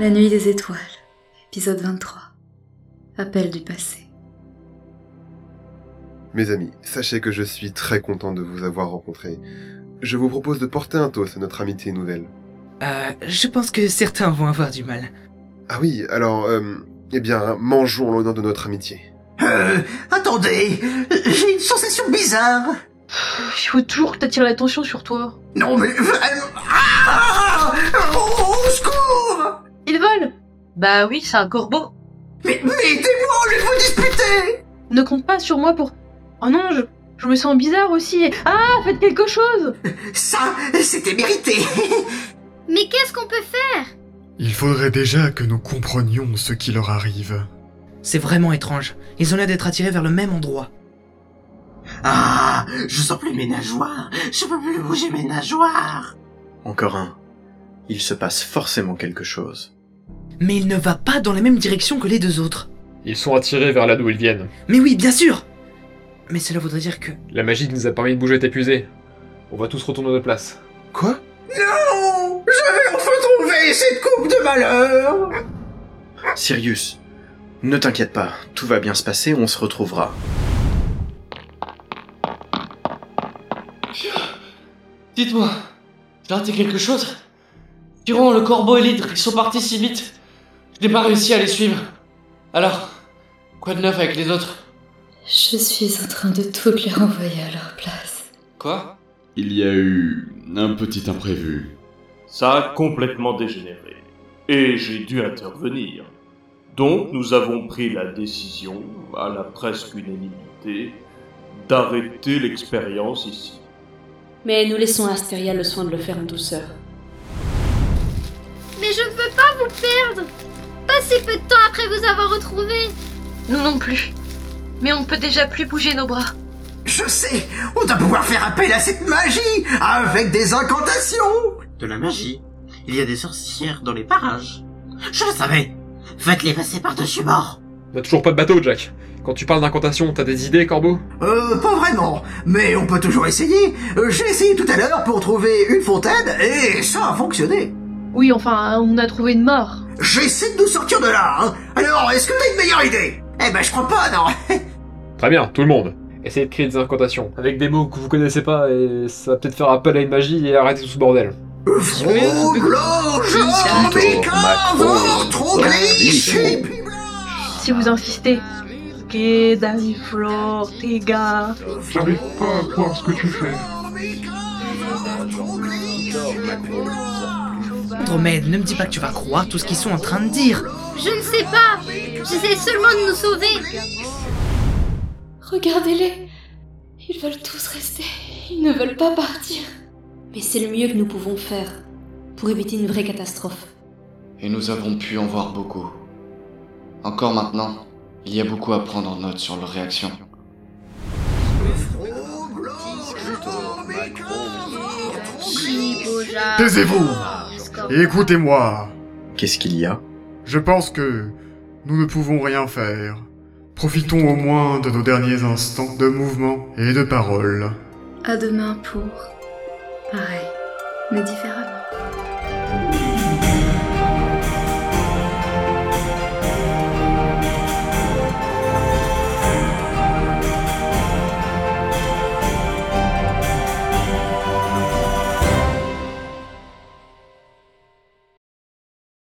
La nuit des étoiles, épisode 23. Appel du passé. Mes amis, sachez que je suis très content de vous avoir rencontrés. Je vous propose de porter un toast à notre amitié nouvelle. Euh, je pense que certains vont avoir du mal. Ah oui, alors, euh, eh bien, mangeons l'honneur de notre amitié. Euh, attendez, j'ai une sensation bizarre. Il faut toujours que t'attires l'attention sur toi. Non mais vraiment... Ah Au secours Bah oui, c'est un corbeau. Mais, mais aidez-moi, au lieu de vous disputer Ne compte pas sur moi pour... Oh non, je, je me sens bizarre aussi. Ah, faites quelque chose Ça, c'était mérité Mais qu'est-ce qu'on peut faire? Il faudrait déjà que nous comprenions ce qui leur arrive. C'est vraiment étrange. Ils ont l'air d'être attirés vers le même endroit. Ah, je sens plus mes nageoires. Je peux plus bouger mes nageoires. Encore un. Il se passe forcément quelque chose. Mais il ne va pas dans la même direction que les deux autres. Ils sont attirés vers là d'où ils viennent. Mais oui, bien sûr Mais cela voudrait dire que... La magie qui nous a permis de bouger est épuisée. On va tous retourner à notre place. Quoi? Non Je vais enfin trouver cette coupe de malheur Sirius, ne t'inquiète pas, tout va bien se passer, on se retrouvera. Dites-moi, j'ai raté quelque chose? Tyron, le corbeau et l'hydre, ils sont partis si vite. Je n'ai pas réussi à les suivre. Alors, quoi de neuf avec les autres? Je suis en train de toutes les renvoyer à leur place. Quoi? Il y a eu un petit imprévu. Ça a complètement dégénéré. Et j'ai dû intervenir. Donc nous avons pris la décision, à la presque unanimité, d'arrêter l'expérience ici. Mais nous laissons à Astéria le soin de le faire en douceur. Mais je ne veux pas vous perdre si peu de temps après vous avoir retrouvé Nous non plus. Mais on ne peut déjà plus bouger nos bras. Je sais, on doit pouvoir faire appel à cette magie avec des incantations De la magie Il y a des sorcières dans les parages. Je le savais Faites-les passer par-dessus bord On a toujours pas de bateau, Jack. Quand tu parles d'incantation, t'as des idées, Corbeau? Euh, pas vraiment, mais on peut toujours essayer. Euh, J'ai essayé tout à l'heure pour trouver une fontaine et ça a fonctionné. Oui, enfin, on a trouvé une mort. J'essaie de nous sortir de là, hein. Alors, est-ce que t'as une meilleure idée? Eh ben, je crois pas, non. Très bien, tout le monde. Essayez de créer des incantations, avec des mots que vous connaissez pas, et ça va peut-être faire appel à une magie et arrêter tout ce bordel. Si vous insistez. Tega. J'arrive pas à croire ce que tu fais. Andromède, ne me dis pas que tu vas croire tout ce qu'ils sont en train de dire. Je ne sais pas J'essaie seulement de nous sauver Regardez-les Ils veulent tous rester. Ils ne veulent pas partir. Mais c'est le mieux que nous pouvons faire pour éviter une vraie catastrophe. Et nous avons pu en voir beaucoup. Encore maintenant, il y a beaucoup à prendre en note sur leur réaction. Taisez-vous écoutez-moi. Qu'est-ce qu'il y a? Je pense que nous ne pouvons rien faire. Profitons au moins de nos derniers instants de mouvement et de parole. À demain pour. Pareil, mais différemment.